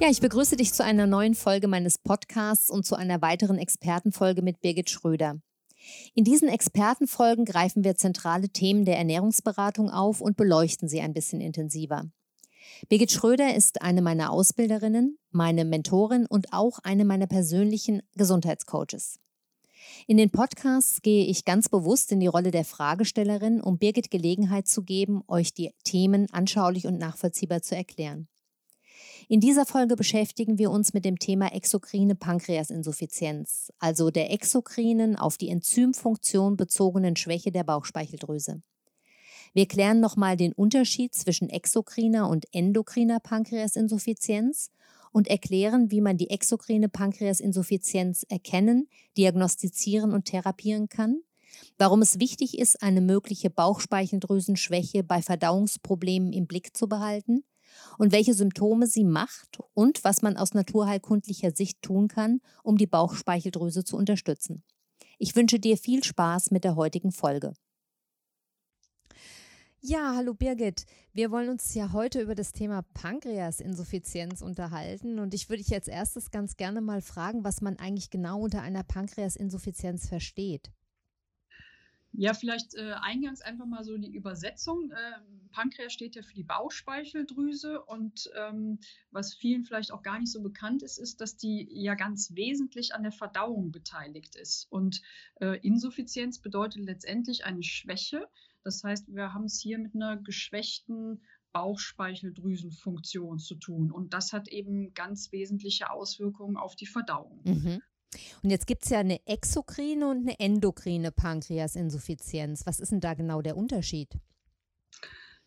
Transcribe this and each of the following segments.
Ja, ich begrüße dich zu einer neuen Folge meines Podcasts und zu einer weiteren Expertenfolge mit Birgit Schröder. In diesen Expertenfolgen greifen wir zentrale Themen der Ernährungsberatung auf und beleuchten sie ein bisschen intensiver. Birgit Schröder ist eine meiner Ausbilderinnen, meine Mentorin und auch eine meiner persönlichen Gesundheitscoaches. In den Podcasts gehe ich ganz bewusst in die Rolle der Fragestellerin, um Birgit Gelegenheit zu geben, euch die Themen anschaulich und nachvollziehbar zu erklären. In dieser Folge beschäftigen wir uns mit dem Thema exokrine Pankreasinsuffizienz, also der exokrinen auf die Enzymfunktion bezogenen Schwäche der Bauchspeicheldrüse. Wir klären nochmal den Unterschied zwischen exokriner und endokriner Pankreasinsuffizienz und erklären, wie man die exokrine Pankreasinsuffizienz erkennen, diagnostizieren und therapieren kann, warum es wichtig ist, eine mögliche Bauchspeicheldrüsenschwäche bei Verdauungsproblemen im Blick zu behalten und welche Symptome sie macht und was man aus naturheilkundlicher Sicht tun kann, um die Bauchspeicheldrüse zu unterstützen. Ich wünsche dir viel Spaß mit der heutigen Folge. Ja, hallo Birgit. Wir wollen uns ja heute über das Thema Pankreasinsuffizienz unterhalten und ich würde dich als erstes ganz gerne mal fragen, was man eigentlich genau unter einer Pankreasinsuffizienz versteht. Ja, vielleicht äh, eingangs einfach mal so die Übersetzung. Äh, Pankreas steht ja für die Bauchspeicheldrüse und ähm, was vielen vielleicht auch gar nicht so bekannt ist, ist, dass die ja ganz wesentlich an der Verdauung beteiligt ist. Und äh, Insuffizienz bedeutet letztendlich eine Schwäche. Das heißt, wir haben es hier mit einer geschwächten Bauchspeicheldrüsenfunktion zu tun. Und das hat eben ganz wesentliche Auswirkungen auf die Verdauung. Mhm. Und jetzt gibt es ja eine exokrine und eine endokrine Pankreasinsuffizienz. Was ist denn da genau der Unterschied?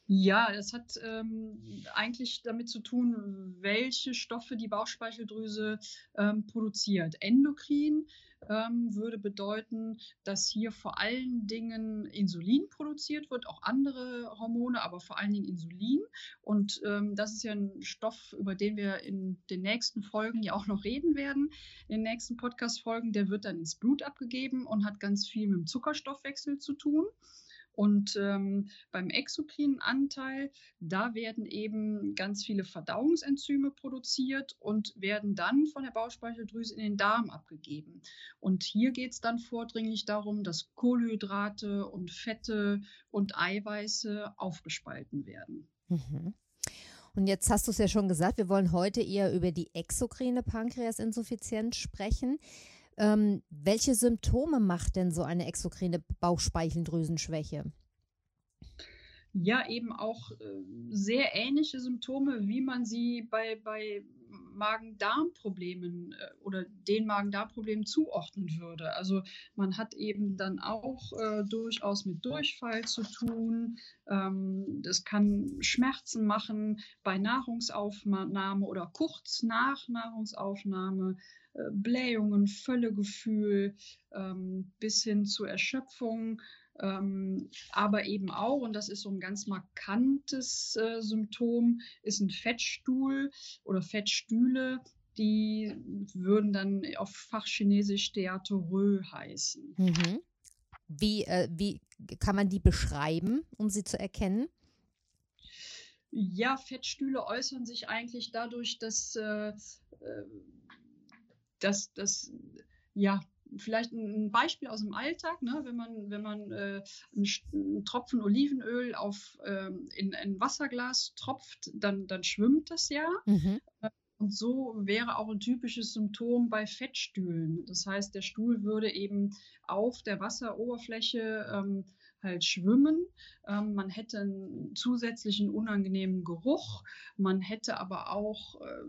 Ja, das hat ähm, eigentlich damit zu tun, welche Stoffe die Bauchspeicheldrüse ähm, produziert. Endokrin ähm, würde bedeuten, dass hier vor allen Dingen Insulin produziert wird, auch andere Hormone, aber vor allen Dingen Insulin. Und ähm, das ist ja ein Stoff, über den wir in den nächsten Folgen ja auch noch reden werden. In den nächsten Podcast-Folgen, der wird dann ins Blut abgegeben und hat ganz viel mit dem Zuckerstoffwechsel zu tun. Und ähm, beim exokrinen Anteil, da werden eben ganz viele Verdauungsenzyme produziert und werden dann von der Bauchspeicheldrüse in den Darm abgegeben. Und hier geht es dann vordringlich darum, dass Kohlenhydrate und Fette und Eiweiße aufgespalten werden. Mhm. Und jetzt hast du es ja schon gesagt, wir wollen heute eher über die exokrine Pankreasinsuffizienz sprechen. Ähm, welche Symptome macht denn so eine exokrine Bauchspeicheldrüsenschwäche? Ja, eben auch äh, sehr ähnliche Symptome, wie man sie bei, bei Magen-Darm-Problemen äh, oder den Magen-Darm-Problemen zuordnen würde. Also man hat eben dann auch äh, durchaus mit Durchfall zu tun. Ähm, das kann Schmerzen machen bei Nahrungsaufnahme oder kurz nach Nahrungsaufnahme. Äh, Blähungen, Völlegefühl ähm, bis hin zu Erschöpfung, ähm, aber eben auch, und das ist so ein ganz markantes äh, Symptom, ist ein Fettstuhl oder Fettstühle, die würden dann auf Fachchinesisch Steatorö heißen. Mhm. Wie, äh, wie kann man die beschreiben, um sie zu erkennen? Ja, Fettstühle äußern sich eigentlich dadurch, dass äh, dass, dass ja, vielleicht ein Beispiel aus dem Alltag, ne? wenn man, wenn man äh, einen, Tropfen Olivenöl auf, äh, in ein Wasserglas tropft, dann, dann schwimmt das ja. Mhm. Äh, und so wäre auch ein typisches Symptom bei Fettstühlen. Das heißt, der Stuhl würde eben auf der Wasseroberfläche ähm, halt schwimmen. Ähm, man hätte einen zusätzlichen unangenehmen Geruch. Man hätte aber auch äh,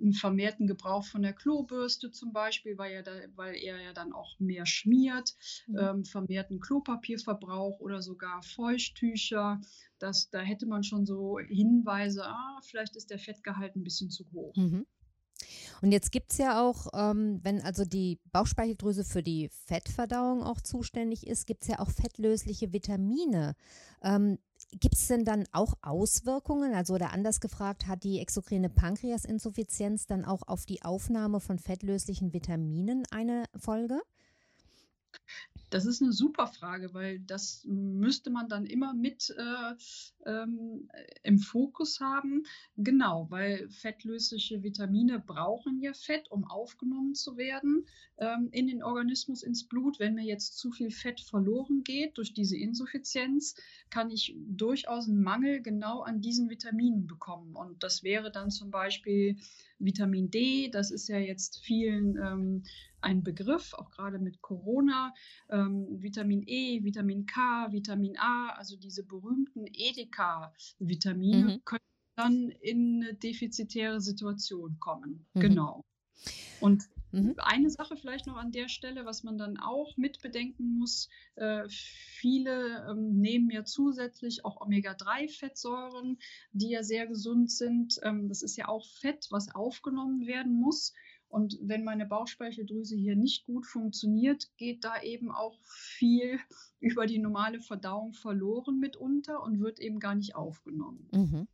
einen vermehrten Gebrauch von der Klobürste zum Beispiel, weil, ja da, weil er ja dann auch mehr schmiert, mhm. ähm, vermehrten Klopapierverbrauch oder sogar Feuchttücher. Das, da hätte man schon so Hinweise, ah, vielleicht ist der Fettgehalt ein bisschen zu hoch. Mhm. Und jetzt gibt es ja auch, ähm, wenn also die Bauchspeicheldrüse für die Fettverdauung auch zuständig ist, gibt es ja auch fettlösliche Vitamine. Ähm, gibt es denn dann auch Auswirkungen? Also oder anders gefragt, hat die exokrine Pankreasinsuffizienz dann auch auf die Aufnahme von fettlöslichen Vitaminen eine Folge? Das ist eine super Frage, weil das müsste man dann immer mit äh, ähm, im Fokus haben. Genau, weil fettlösliche Vitamine brauchen ja Fett, um aufgenommen zu werden ähm, in den Organismus, ins Blut. Wenn mir jetzt zu viel Fett verloren geht durch diese Insuffizienz, kann ich durchaus einen Mangel genau an diesen Vitaminen bekommen. Und das wäre dann zum Beispiel Vitamin D, das ist ja jetzt vielen ähm, ein Begriff, auch gerade mit Corona. Ähm, Vitamin E, Vitamin K, Vitamin A, also diese berühmten Edeka-Vitamine mhm. können dann in eine defizitäre Situation kommen. Mhm. Genau. Und mhm. eine Sache vielleicht noch an der Stelle, was man dann auch mit bedenken muss, äh, viele ähm, nehmen ja zusätzlich auch Omega-3-Fettsäuren, die ja sehr gesund sind. Ähm, das ist ja auch Fett, was aufgenommen werden muss. Und wenn meine Bauchspeicheldrüse hier nicht gut funktioniert, geht da eben auch viel über die normale Verdauung verloren mitunter und wird eben gar nicht aufgenommen. Mhm.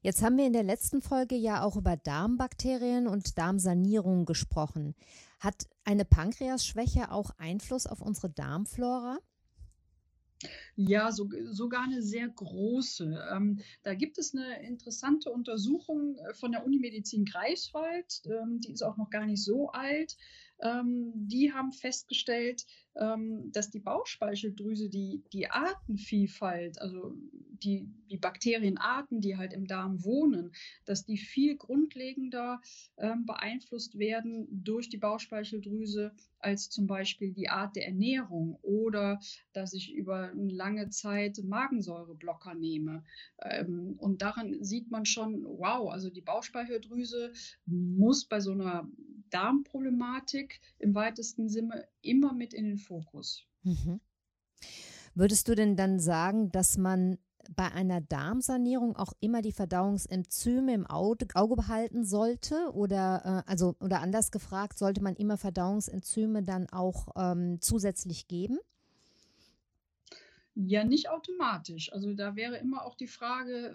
Jetzt haben wir in der letzten Folge ja auch über Darmbakterien und Darmsanierung gesprochen. Hat eine Pankreasschwäche auch Einfluss auf unsere Darmflora? Ja, so, sogar eine sehr große. Ähm, da gibt es eine interessante Untersuchung äh, von der Unimedizin Greifswald, ähm, die ist auch noch gar nicht so alt. Ähm, die haben festgestellt, ähm, dass die Bauchspeicheldrüse die, die Artenvielfalt, also die, die Bakterienarten, die halt im Darm wohnen, dass die viel grundlegender ähm, beeinflusst werden durch die Bauchspeicheldrüse als zum Beispiel die Art der Ernährung oder dass ich über eine lange Zeit Magensäureblocker nehme. Ähm, und daran sieht man schon, wow, also die Bauchspeicheldrüse muss bei so einer Darmproblematik im weitesten Sinne immer mit in den Fokus. Mhm. Würdest du denn dann sagen, dass man bei einer Darmsanierung auch immer die Verdauungsenzyme im Auge, Auge behalten sollte? Oder, äh, also, oder anders gefragt, sollte man immer Verdauungsenzyme dann auch ähm, zusätzlich geben? Ja, nicht automatisch. Also da wäre immer auch die Frage, äh,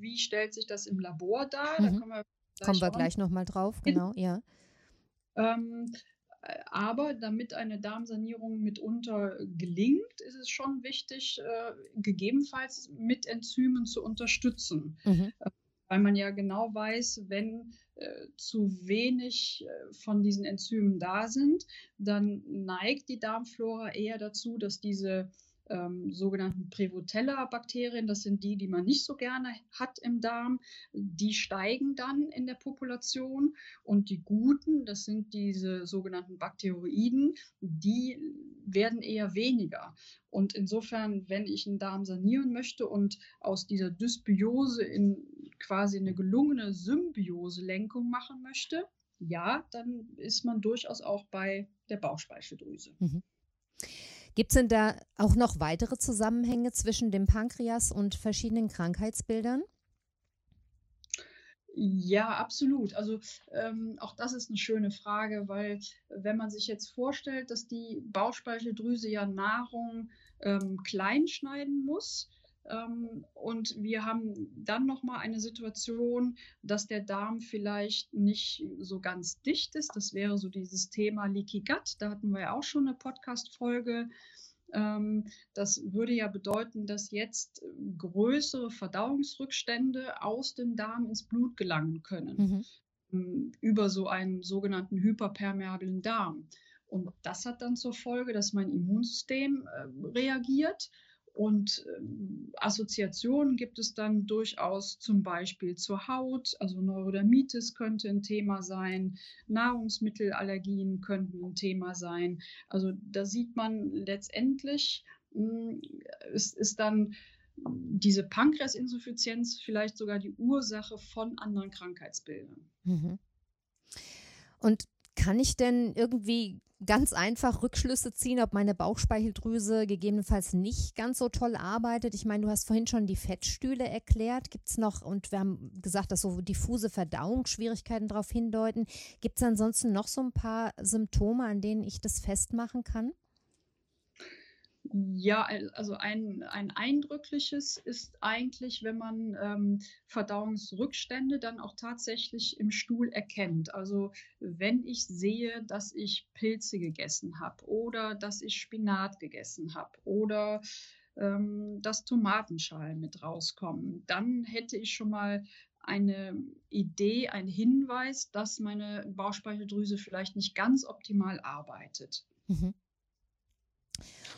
wie stellt sich das im Labor dar? Mhm. Da kommen wir gleich, kommen wir gleich nochmal drauf, genau, ja. Ähm, äh, aber damit eine Darmsanierung mitunter gelingt, ist es schon wichtig, äh, gegebenenfalls mit Enzymen zu unterstützen. Mhm. Äh, weil man ja genau weiß, wenn äh, zu wenig äh, von diesen Enzymen da sind, dann neigt die Darmflora eher dazu, dass diese ähm, sogenannten Prevotella-Bakterien, das sind die, die man nicht so gerne hat im Darm, die steigen dann in der Population und die guten, das sind diese sogenannten Bakteroiden, die werden eher weniger. Und insofern, wenn ich einen Darm sanieren möchte und aus dieser Dysbiose in quasi eine gelungene Symbiose-Lenkung machen möchte, ja, dann ist man durchaus auch bei der Bauchspeicheldrüse. Mhm. Gibt es denn da auch noch weitere Zusammenhänge zwischen dem Pankreas und verschiedenen Krankheitsbildern? Ja, absolut. Also ähm, auch das ist eine schöne Frage, weil wenn man sich jetzt vorstellt, dass die Bauchspeicheldrüse ja Nahrung ähm, klein schneiden muss, und wir haben dann nochmal eine Situation, dass der Darm vielleicht nicht so ganz dicht ist. Das wäre so dieses Thema Leaky Gut. Da hatten wir ja auch schon eine Podcast-Folge. Ähm, das würde ja bedeuten, dass jetzt größere Verdauungsrückstände aus dem Darm ins Blut gelangen können. Mhm. Ähm, über so einen sogenannten hyperpermeablen Darm. Und das hat dann zur Folge, dass mein Immunsystem äh, reagiert und ähm, Assoziationen gibt es dann durchaus zum Beispiel zur Haut, also Neurodermitis könnte ein Thema sein, Nahrungsmittelallergien könnten ein Thema sein. Also da sieht man letztendlich, hm, es ist dann diese Pankreasinsuffizienz vielleicht sogar die Ursache von anderen Krankheitsbildern. Mhm. Und kann ich denn irgendwie ganz einfach Rückschlüsse ziehen, ob meine Bauchspeicheldrüse gegebenenfalls nicht ganz so toll arbeitet. Ich meine, du hast vorhin schon die Fettstühle erklärt. Gibt es noch, und wir haben gesagt, dass so diffuse Verdauungsschwierigkeiten darauf hindeuten. Gibt es ansonsten noch so ein paar Symptome, an denen ich das festmachen kann? Ja, also ein, ein eindrückliches ist eigentlich, wenn man ähm, Verdauungsrückstände dann auch tatsächlich im Stuhl erkennt. Also wenn ich sehe, dass ich Pilze gegessen habe oder dass ich Spinat gegessen habe oder ähm, dass Tomatenschalen mit rauskommen, dann hätte ich schon mal eine Idee, einen Hinweis, dass meine Bauchspeicheldrüse vielleicht nicht ganz optimal arbeitet. Mhm.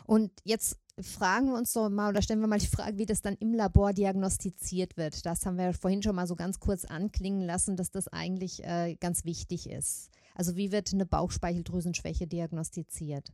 Und jetzt fragen wir uns doch mal oder stellen wir mal die Frage, wie das dann im Labor diagnostiziert wird. Das haben wir vorhin schon mal so ganz kurz anklingen lassen, dass das eigentlich äh, ganz wichtig ist. Also wie wird eine Bauchspeicheldrüsenschwäche diagnostiziert?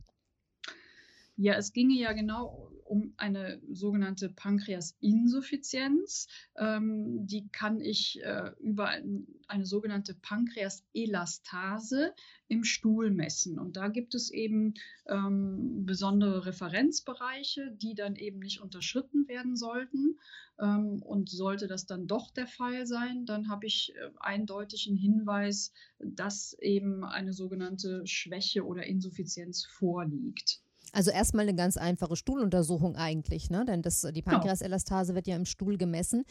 Ja, es ginge ja genau um eine sogenannte Pankreasinsuffizienz. Ähm, die kann ich äh, über ein, eine sogenannte Pankreaselastase im Stuhl messen. Und da gibt es eben ähm, besondere Referenzbereiche, die dann eben nicht unterschritten werden sollten. Ähm, und sollte das dann doch der Fall sein, dann habe ich äh, eindeutig Hinweis, dass eben eine sogenannte Schwäche oder Insuffizienz vorliegt. Also erstmal eine ganz einfache Stuhluntersuchung eigentlich, ne? Denn das, die genau. Pankreaselastase wird ja im Stuhl gemessen.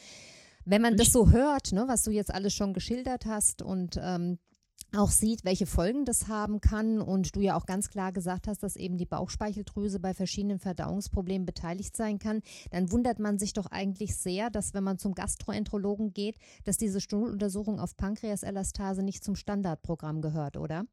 Wenn man das so hört, ne, was du jetzt alles schon geschildert hast und ähm, auch sieht, welche Folgen das haben kann und du ja auch ganz klar gesagt hast, dass eben die Bauchspeicheldrüse bei verschiedenen Verdauungsproblemen beteiligt sein kann, dann wundert man sich doch eigentlich sehr, dass wenn man zum Gastroenterologen geht, dass diese Stuhluntersuchung auf Pankreaselastase nicht zum Standardprogramm gehört, oder?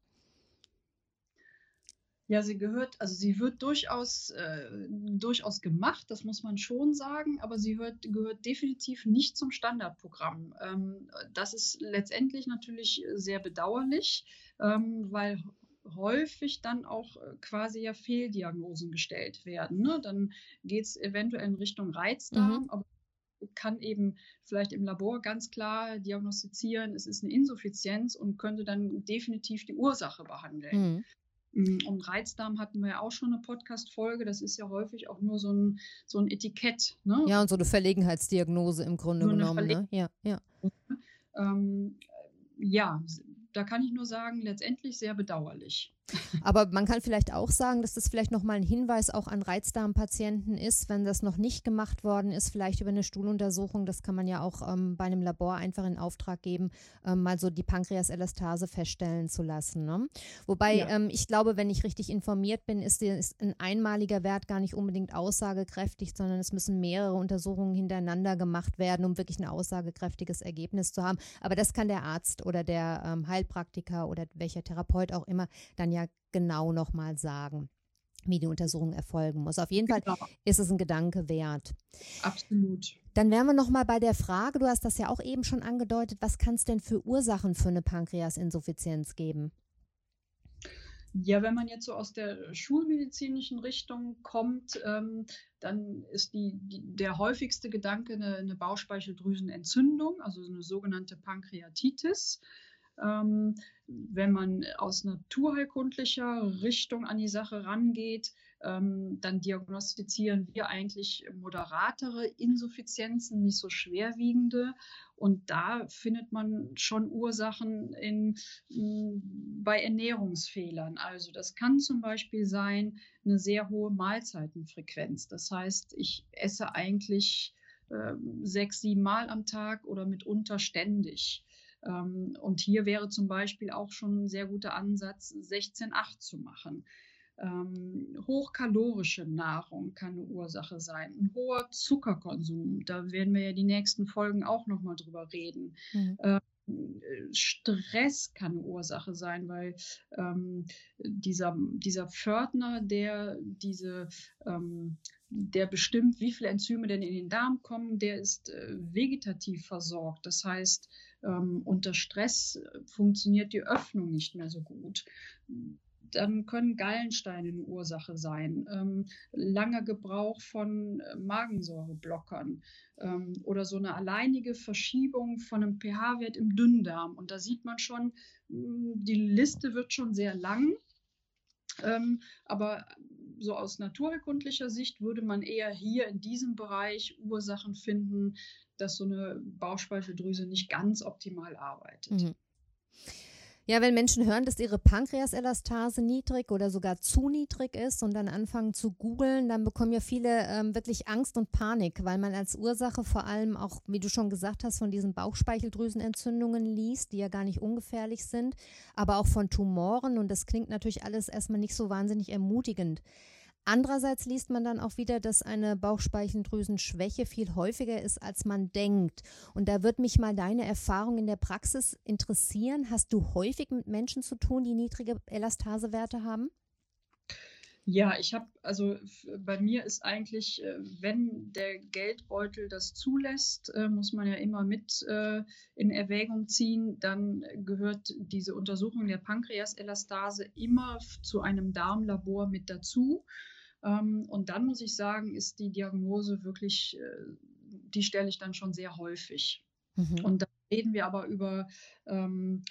Ja, sie gehört, also sie wird durchaus, äh, durchaus gemacht, das muss man schon sagen, aber sie hört, gehört definitiv nicht zum Standardprogramm. Ähm, das ist letztendlich natürlich sehr bedauerlich, ähm, weil häufig dann auch äh, quasi ja Fehldiagnosen gestellt werden. Ne? Dann geht es eventuell in Richtung Reizdarm, mhm. aber kann eben vielleicht im Labor ganz klar diagnostizieren, es ist eine Insuffizienz und könnte dann definitiv die Ursache behandeln. Mhm. Mm, und Reizdarm hatten wir ja auch schon eine Podcast-Folge. Das ist ja häufig auch nur so ein, so ein Etikett. Ne? Ja, und so eine Verlegenheitsdiagnose im Grunde nur genommen. Ne? Ja, ja. Ähm, ja, da kann ich nur sagen, letztendlich sehr bedauerlich. Aber man kann vielleicht auch sagen, dass das vielleicht nochmal ein Hinweis auch an Reizdarmpatienten ist, wenn das noch nicht gemacht worden ist, vielleicht über eine Stuhluntersuchung. Das kann man ja auch ähm, bei einem Labor einfach in Auftrag geben, ähm, mal so die Pankreaselastase feststellen zu lassen. Ne? Wobei ja. ähm, ich glaube, wenn ich richtig informiert bin, ist, ist ein einmaliger Wert gar nicht unbedingt aussagekräftig, sondern es müssen mehrere Untersuchungen hintereinander gemacht werden, um wirklich ein aussagekräftiges Ergebnis zu haben. Aber das kann der Arzt oder der ähm, Heilpraktiker oder welcher Therapeut auch immer dann ja ja genau nochmal sagen wie die Untersuchung erfolgen muss. Auf jeden Fall genau. ist es ein Gedanke wert. Absolut. Dann wären wir nochmal bei der Frage, du hast das ja auch eben schon angedeutet, was kann es denn für Ursachen für eine Pankreasinsuffizienz geben? Ja, wenn man jetzt so aus der schulmedizinischen Richtung kommt, ähm, dann ist die, die, der häufigste Gedanke eine, eine Bauchspeicheldrüsenentzündung, also eine sogenannte Pankreatitis. Ähm, wenn man aus naturheilkundlicher Richtung an die Sache rangeht, ähm, dann diagnostizieren wir eigentlich moderatere Insuffizienzen, nicht so schwerwiegende. Und da findet man schon Ursachen in, mm, bei Ernährungsfehlern. Also das kann zum Beispiel sein eine sehr hohe Mahlzeitenfrequenz. Das heißt, ich esse eigentlich äh, sechs, sieben Mal am Tag oder mitunter ständig. Ähm, und hier wäre zum Beispiel auch schon ein sehr guter Ansatz, 16,8 zu machen. Ähm, hochkalorische Nahrung kann eine Ursache sein. Ein hoher Zuckerkonsum, da werden wir ja die nächsten Folgen auch nochmal drüber reden. Mhm. Ähm, Stress kann eine Ursache sein, weil ähm, dieser, dieser Pförtner, der diese ähm, der bestimmt, wie viele Enzyme denn in den Darm kommen, der ist äh, vegetativ versorgt. Das heißt, ähm, unter Stress äh, funktioniert die Öffnung nicht mehr so gut. dann können Gallensteine eine Ursache sein, ähm, langer Gebrauch von äh, Magensäureblockern ähm, oder so eine alleinige Verschiebung von einem pH-Wert im Dünndarm. Und da sieht man schon, hm, die Liste wird schon sehr lang. Ähm, aber so aus naturheilkundlicher Sicht würde man eher hier in diesem Bereich Ursachen finden, dass so eine Bauchspeicheldrüse nicht ganz optimal arbeitet. Mhm. Ja, wenn Menschen hören, dass ihre Pankreaselastase niedrig oder sogar zu niedrig ist und dann anfangen zu googeln, dann bekommen ja viele ähm, wirklich Angst und Panik, weil man als Ursache vor allem auch, wie du schon gesagt hast, von diesen Bauchspeicheldrüsenentzündungen liest, die ja gar nicht ungefährlich sind, aber auch von Tumoren und das klingt natürlich alles erstmal nicht so wahnsinnig ermutigend. Andererseits liest man dann auch wieder, dass eine Bauchspeicheldrüsenschwäche viel häufiger ist, als man denkt. Und da wird mich mal deine Erfahrung in der Praxis interessieren. Hast du häufig mit Menschen zu tun, die niedrige Elastasewerte haben? Ja, ich habe, also bei mir ist eigentlich, äh, wenn der Geldbeutel das zulässt, äh, muss man ja immer mit äh, in Erwägung ziehen, dann gehört diese Untersuchung der Pankreaselastase immer zu einem Darmlabor mit dazu. Ähm, und dann muss ich sagen, ist die Diagnose wirklich, äh, die stelle ich dann schon sehr häufig. Mhm. Und da reden wir aber über, ähm,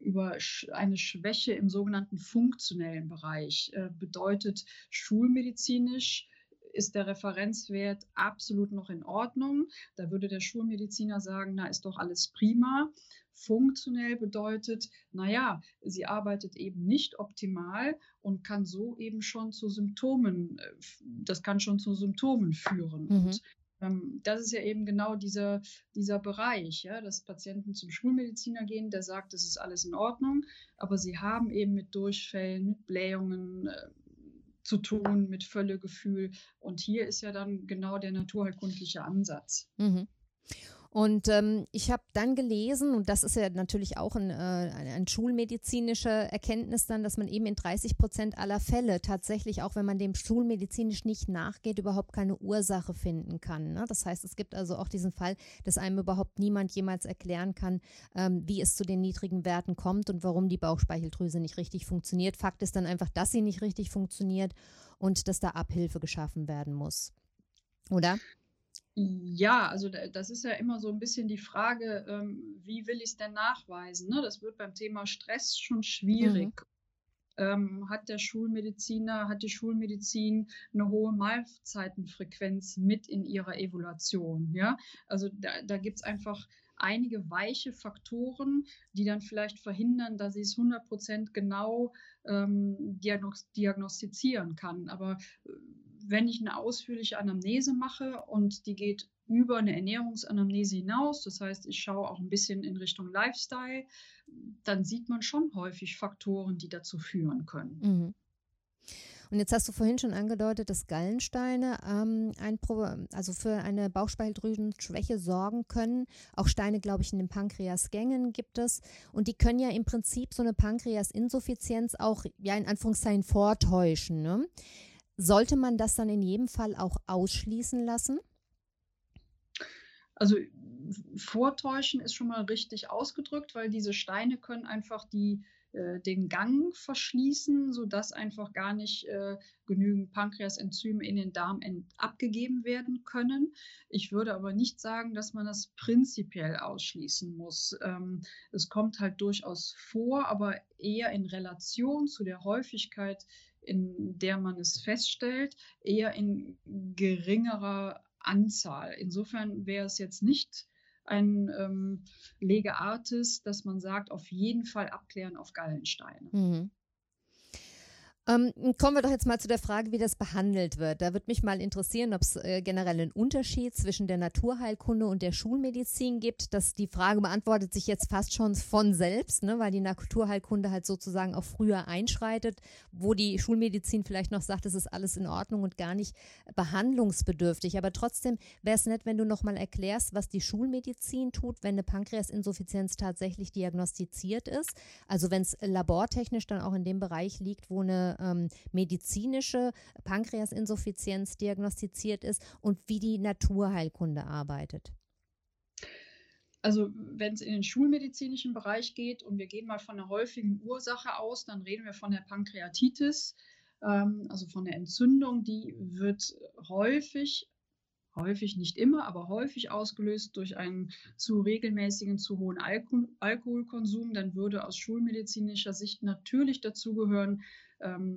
über eine Schwäche im sogenannten funktionellen Bereich. Äh, bedeutet schulmedizinisch ist der Referenzwert absolut noch in Ordnung. Da würde der Schulmediziner sagen, na ist doch alles prima. Funktionell bedeutet, naja, sie arbeitet eben nicht optimal und kann so eben schon zu Symptomen, äh, das kann schon zu Symptomen führen. Mhm. Und ähm, das ist ja eben genau dieser, dieser Bereich, ja, dass Patienten zum Schulmediziner gehen, der sagt, es ist alles in Ordnung, aber sie haben eben mit Durchfällen, mit Blähungen, äh, zu tun mit Völlegefühl. Und hier ist ja dann genau der naturheilkundliche Ansatz. Mhm. Und ähm, ich habe dann gelesen, und das ist ja natürlich auch ein, äh, eine schulmedizinische Erkenntnis dann, dass man eben in 30 Prozent aller Fälle tatsächlich, auch wenn man dem schulmedizinisch nicht nachgeht, überhaupt keine Ursache finden kann. Ne? Das heißt, es gibt also auch diesen Fall, dass einem überhaupt niemand jemals erklären kann, ähm, wie es zu den niedrigen Werten kommt und warum die Bauchspeicheldrüse nicht richtig funktioniert. Fakt ist dann einfach, dass sie nicht richtig funktioniert und dass da Abhilfe geschaffen werden muss. Oder? Ja, also das ist ja immer so ein bisschen die Frage, ähm, wie will ich es denn nachweisen? Ne? Das wird beim Thema Stress schon schwierig. Mhm. Ähm, hat der Schulmediziner, hat die Schulmedizin eine hohe Mahlzeitenfrequenz mit in ihrer Evaluation? Ja, also da, da gibt es einfach einige weiche Faktoren, die dann vielleicht verhindern, dass ich es 100 Prozent genau ähm, diagnostizieren kann. Aber äh, wenn ich eine ausführliche Anamnese mache und die geht über eine Ernährungsanamnese hinaus, das heißt, ich schaue auch ein bisschen in Richtung Lifestyle, dann sieht man schon häufig Faktoren, die dazu führen können. Mhm. Und jetzt hast du vorhin schon angedeutet, dass Gallensteine ähm, ein also für eine Bauchspeicheldrüsenschwäche sorgen können. Auch Steine, glaube ich, in den Pankreasgängen gibt es. Und die können ja im Prinzip so eine Pankreasinsuffizienz auch ja in Anführungszeichen vortäuschen. Ne? Sollte man das dann in jedem Fall auch ausschließen lassen? Also vortäuschen ist schon mal richtig ausgedrückt, weil diese Steine können einfach die, äh, den Gang verschließen, sodass einfach gar nicht äh, genügend Pankreasenzyme in den Darm abgegeben werden können. Ich würde aber nicht sagen, dass man das prinzipiell ausschließen muss. Ähm, es kommt halt durchaus vor, aber eher in Relation zu der Häufigkeit in der man es feststellt, eher in geringerer Anzahl. Insofern wäre es jetzt nicht ein ähm, Lege Artis, dass man sagt, auf jeden Fall abklären auf Gallensteine. Mhm. Ähm, kommen wir doch jetzt mal zu der Frage, wie das behandelt wird. Da würde mich mal interessieren, ob es äh, generell einen Unterschied zwischen der Naturheilkunde und der Schulmedizin gibt. Dass die Frage beantwortet sich jetzt fast schon von selbst, ne, weil die Naturheilkunde halt sozusagen auch früher einschreitet, wo die Schulmedizin vielleicht noch sagt, es ist alles in Ordnung und gar nicht behandlungsbedürftig. Aber trotzdem wäre es nett, wenn du noch mal erklärst, was die Schulmedizin tut, wenn eine Pankreasinsuffizienz tatsächlich diagnostiziert ist. Also wenn es labortechnisch dann auch in dem Bereich liegt, wo eine ähm, medizinische Pankreasinsuffizienz diagnostiziert ist und wie die Naturheilkunde arbeitet? also wenn es in den schulmedizinischen Bereich geht und wir gehen mal von einer häufigen Ursache aus, dann reden wir von der Pankreatitis, ähm, also von der Entzündung. Die wird häufig, häufig nicht immer, aber häufig ausgelöst durch einen zu regelmäßigen, zu hohen Alko Alkoholkonsum. Dann würde aus schulmedizinischer Sicht natürlich dazugehören,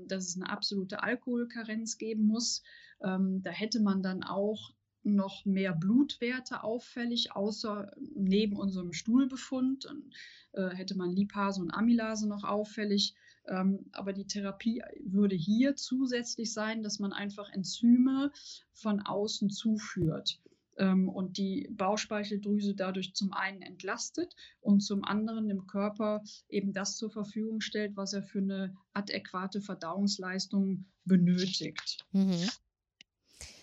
dass es eine absolute Alkoholkarenz geben muss. Ähm, da hätte man dann auch noch mehr Blutwerte auffällig, außer neben unserem Stuhlbefund. Dann äh, hätte man Lipase und Amylase noch auffällig. Ähm, aber die Therapie würde hier zusätzlich sein, dass man einfach Enzyme von außen zuführt ähm, und die Bauchspeicheldrüse dadurch zum einen entlastet und zum anderen dem Körper eben das zur Verfügung stellt, was er für eine adäquate Verdauungsleistung benötigt. Mhm.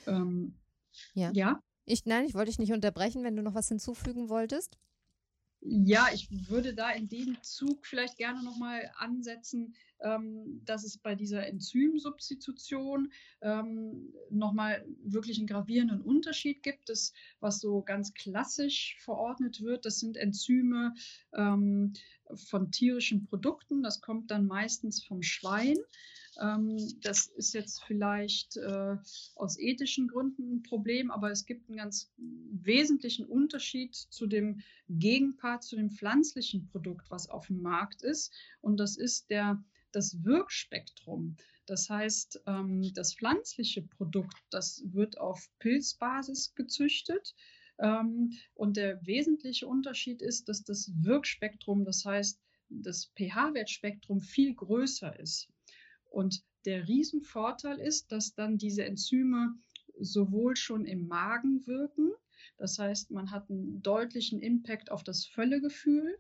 Ähm, ja. ja. Ich, nein, ich wollte dich nicht unterbrechen, wenn du noch was hinzufügen wolltest. Ja, ich würde da in dem Zug vielleicht gerne nochmal ansetzen, ähm, dass es bei dieser Enzymsubstitution ähm, nochmal wirklich einen gravierenden Unterschied gibt. Das, was so ganz klassisch verordnet wird, das sind Enzyme ähm, von tierischen Produkten. Das kommt dann meistens vom Schwein. Ähm, das ist jetzt vielleicht äh, aus ethischen Gründen ein Problem, aber es gibt einen ganz wesentlichen Unterschied zu dem Gegenpart, zu dem pflanzlichen Produkt, was auf dem Markt ist. Und das ist der, das Wirkspektrum. Das heißt, ähm, das pflanzliche Produkt, das wird auf Pilzbasis gezüchtet. Ähm, und der wesentliche Unterschied ist, dass das Wirkspektrum, das heißt, das pH-Wertspektrum viel größer ist. Und der Riesenvorteil ist, dass dann diese Enzyme sowohl schon im Magen wirken, das heißt, man hat einen deutlichen Impact auf das Völlegefühl.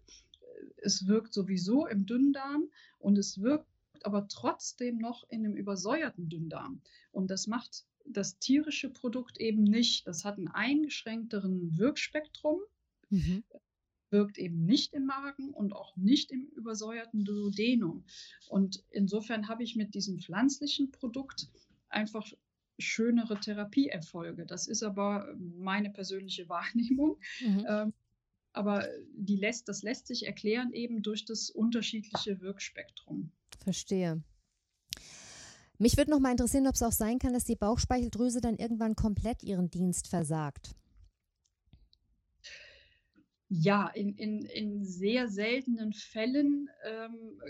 Es wirkt sowieso im Dünndarm und es wirkt aber trotzdem noch in einem übersäuerten Dünndarm. Und das macht das tierische Produkt eben nicht. Das hat einen eingeschränkteren Wirkspektrum. Mhm wirkt eben nicht im Magen und auch nicht im übersäuerten Duodenum. Und insofern habe ich mit diesem pflanzlichen Produkt einfach schönere Therapieerfolge. Das ist aber meine persönliche Wahrnehmung. Mhm. Ähm, aber die lässt, das lässt sich erklären eben durch das unterschiedliche Wirkspektrum. Verstehe. Mich würde noch mal interessieren, ob es auch sein kann, dass die Bauchspeicheldrüse dann irgendwann komplett ihren Dienst versagt. Ja, in, in, in sehr seltenen Fällen ähm,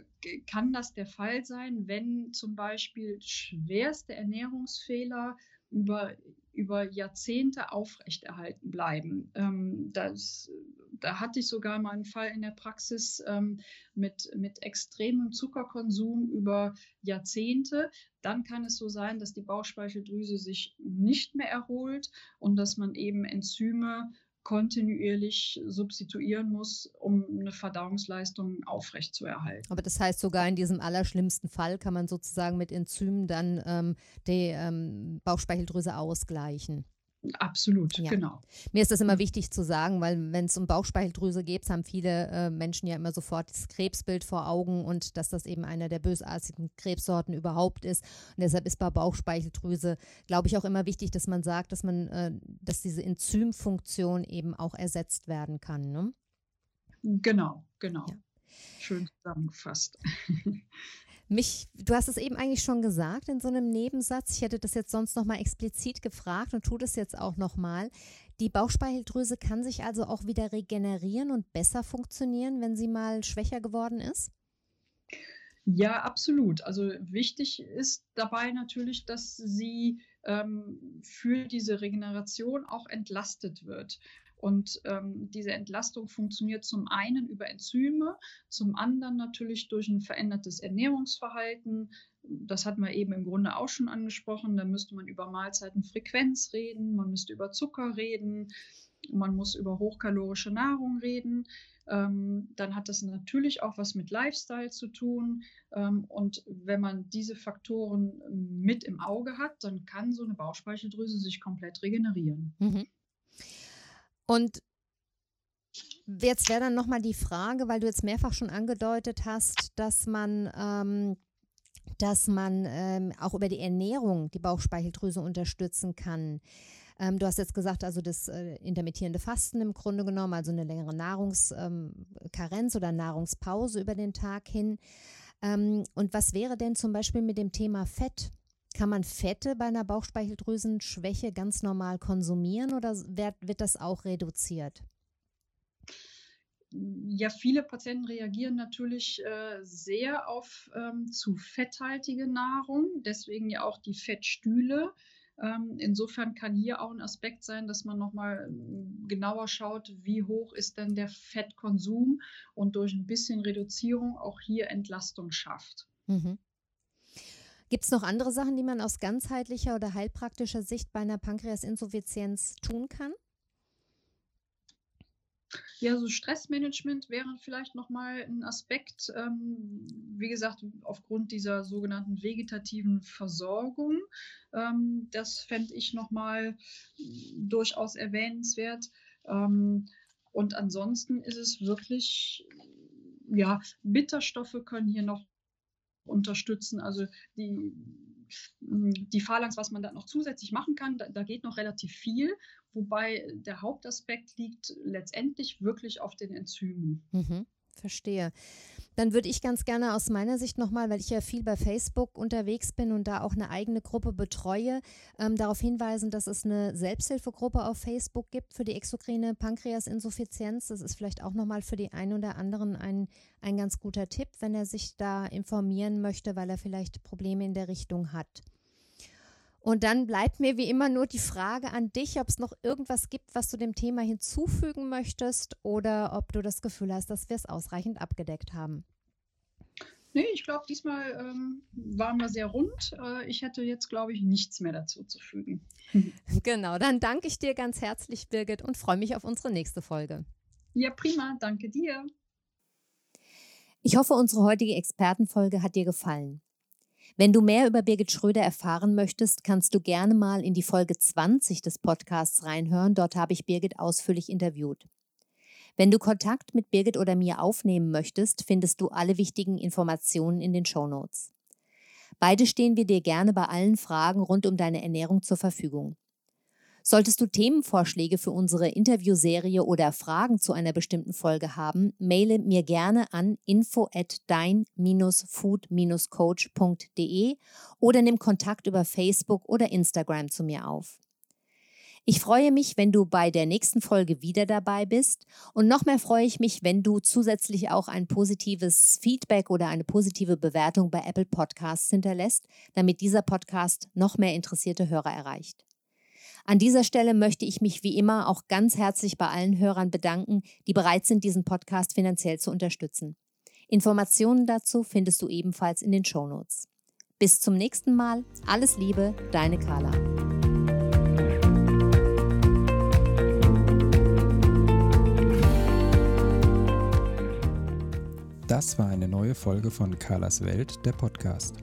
kann das der Fall sein, wenn zum Beispiel schwerste Ernährungsfehler über, über Jahrzehnte aufrechterhalten bleiben. Ähm, das, da hatte ich sogar mal einen Fall in der Praxis ähm, mit, mit extremem Zuckerkonsum über Jahrzehnte. Dann kann es so sein, dass die Bauchspeicheldrüse sich nicht mehr erholt und dass man eben Enzyme kontinuierlich substituieren muss, um eine Verdauungsleistung aufrechtzuerhalten. Aber das heißt, sogar in diesem allerschlimmsten Fall kann man sozusagen mit Enzymen dann ähm, die ähm, Bauchspeicheldrüse ausgleichen. Absolut, ja. genau. Mir ist das immer wichtig zu sagen, weil wenn es um Bauchspeicheldrüse geht, haben viele äh, Menschen ja immer sofort das Krebsbild vor Augen und dass das eben einer der bösartigen Krebssorten überhaupt ist. Und deshalb ist bei Bauchspeicheldrüse, glaube ich, auch immer wichtig, dass man sagt, dass man, äh, dass diese Enzymfunktion eben auch ersetzt werden kann. Ne? Genau, genau. Ja. Schön zusammengefasst. Mich, du hast es eben eigentlich schon gesagt in so einem Nebensatz. Ich hätte das jetzt sonst noch mal explizit gefragt und tue das jetzt auch noch mal. Die Bauchspeicheldrüse kann sich also auch wieder regenerieren und besser funktionieren, wenn sie mal schwächer geworden ist? Ja, absolut. Also wichtig ist dabei natürlich, dass sie ähm, für diese Regeneration auch entlastet wird. Und ähm, diese Entlastung funktioniert zum einen über Enzyme, zum anderen natürlich durch ein verändertes Ernährungsverhalten. Das hatten wir eben im Grunde auch schon angesprochen. Da müsste man über Mahlzeitenfrequenz reden, man müsste über Zucker reden, man muss über hochkalorische Nahrung reden. Ähm, dann hat das natürlich auch was mit Lifestyle zu tun. Ähm, und wenn man diese Faktoren mit im Auge hat, dann kann so eine Bauchspeicheldrüse sich komplett regenerieren. Mhm. Und jetzt wäre dann nochmal die Frage, weil du jetzt mehrfach schon angedeutet hast, dass man, ähm, dass man ähm, auch über die Ernährung die Bauchspeicheldrüse unterstützen kann. Ähm, du hast jetzt gesagt, also das äh, intermittierende Fasten im Grunde genommen, also eine längere Nahrungskarenz ähm, oder Nahrungspause über den Tag hin. Ähm, und was wäre denn zum Beispiel mit dem Thema Fett? Kann man Fette bei einer Bauchspeicheldrüsenschwäche ganz normal konsumieren oder wird, wird das auch reduziert? ja, viele Patienten reagieren natürlich äh, sehr auf ähm, zu fetthaltige Nahrung, deswegen ja auch die Fettstühle. Ähm, insofern kann hier auch ein Aspekt sein, dass man nochmal ähm, genauer schaut, wie hoch ist denn der Fettkonsum und durch ein bisschen Reduzierung auch hier Entlastung schafft. Mhm. Gibt es noch andere Sachen, die man aus ganzheitlicher oder heilpraktischer Sicht bei einer Pankreasinsuffizienz tun kann? Ja, so Stressmanagement wäre vielleicht nochmal ein Aspekt, ähm, wie gesagt, aufgrund dieser sogenannten vegetativen Versorgung. Ähm, das fände ich nochmal durchaus erwähnenswert. Ähm, und ansonsten ist es wirklich, ja, Bitterstoffe können hier noch unterstützen. Also die die Phalanx, was man da noch zusätzlich machen kann, da, da, geht noch relativ viel, wobei der Hauptaspekt liegt letztendlich wirklich auf den Enzymen. Mhm, verstehe. Dann würde ich ganz gerne aus meiner Sicht nochmal, weil ich ja viel bei Facebook unterwegs bin und da auch eine eigene Gruppe betreue, ähm, darauf hinweisen, dass es eine Selbsthilfegruppe auf Facebook gibt für die exokrine Pankreasinsuffizienz. Das ist vielleicht auch nochmal für die einen oder anderen ein, ein ganz guter Tipp, wenn er sich da informieren möchte, weil er vielleicht Probleme in der Richtung hat. Und dann bleibt mir wie immer nur die Frage an dich, ob es noch irgendwas gibt, was du dem Thema hinzufügen möchtest oder ob du das Gefühl hast, dass wir es ausreichend abgedeckt haben. Nee, ich glaube, diesmal ähm, waren wir sehr rund. Äh, ich hätte jetzt, glaube ich, nichts mehr dazu zu fügen. genau, dann danke ich dir ganz herzlich, Birgit, und freue mich auf unsere nächste Folge. Ja, prima, danke dir. Ich hoffe, unsere heutige Expertenfolge hat dir gefallen. Wenn du mehr über Birgit Schröder erfahren möchtest, kannst du gerne mal in die Folge 20 des Podcasts reinhören. Dort habe ich Birgit ausführlich interviewt. Wenn du Kontakt mit Birgit oder mir aufnehmen möchtest, findest du alle wichtigen Informationen in den Show Notes. Beide stehen wir dir gerne bei allen Fragen rund um deine Ernährung zur Verfügung. Solltest du Themenvorschläge für unsere Interviewserie oder Fragen zu einer bestimmten Folge haben, maile mir gerne an info at dein-food-coach.de oder nimm Kontakt über Facebook oder Instagram zu mir auf. Ich freue mich, wenn du bei der nächsten Folge wieder dabei bist. Und noch mehr freue ich mich, wenn du zusätzlich auch ein positives Feedback oder eine positive Bewertung bei Apple Podcasts hinterlässt, damit dieser Podcast noch mehr interessierte Hörer erreicht. An dieser Stelle möchte ich mich wie immer auch ganz herzlich bei allen Hörern bedanken, die bereit sind, diesen Podcast finanziell zu unterstützen. Informationen dazu findest du ebenfalls in den Shownotes. Bis zum nächsten Mal. Alles Liebe, deine Carla. Das war eine neue Folge von Carlas Welt, der Podcast.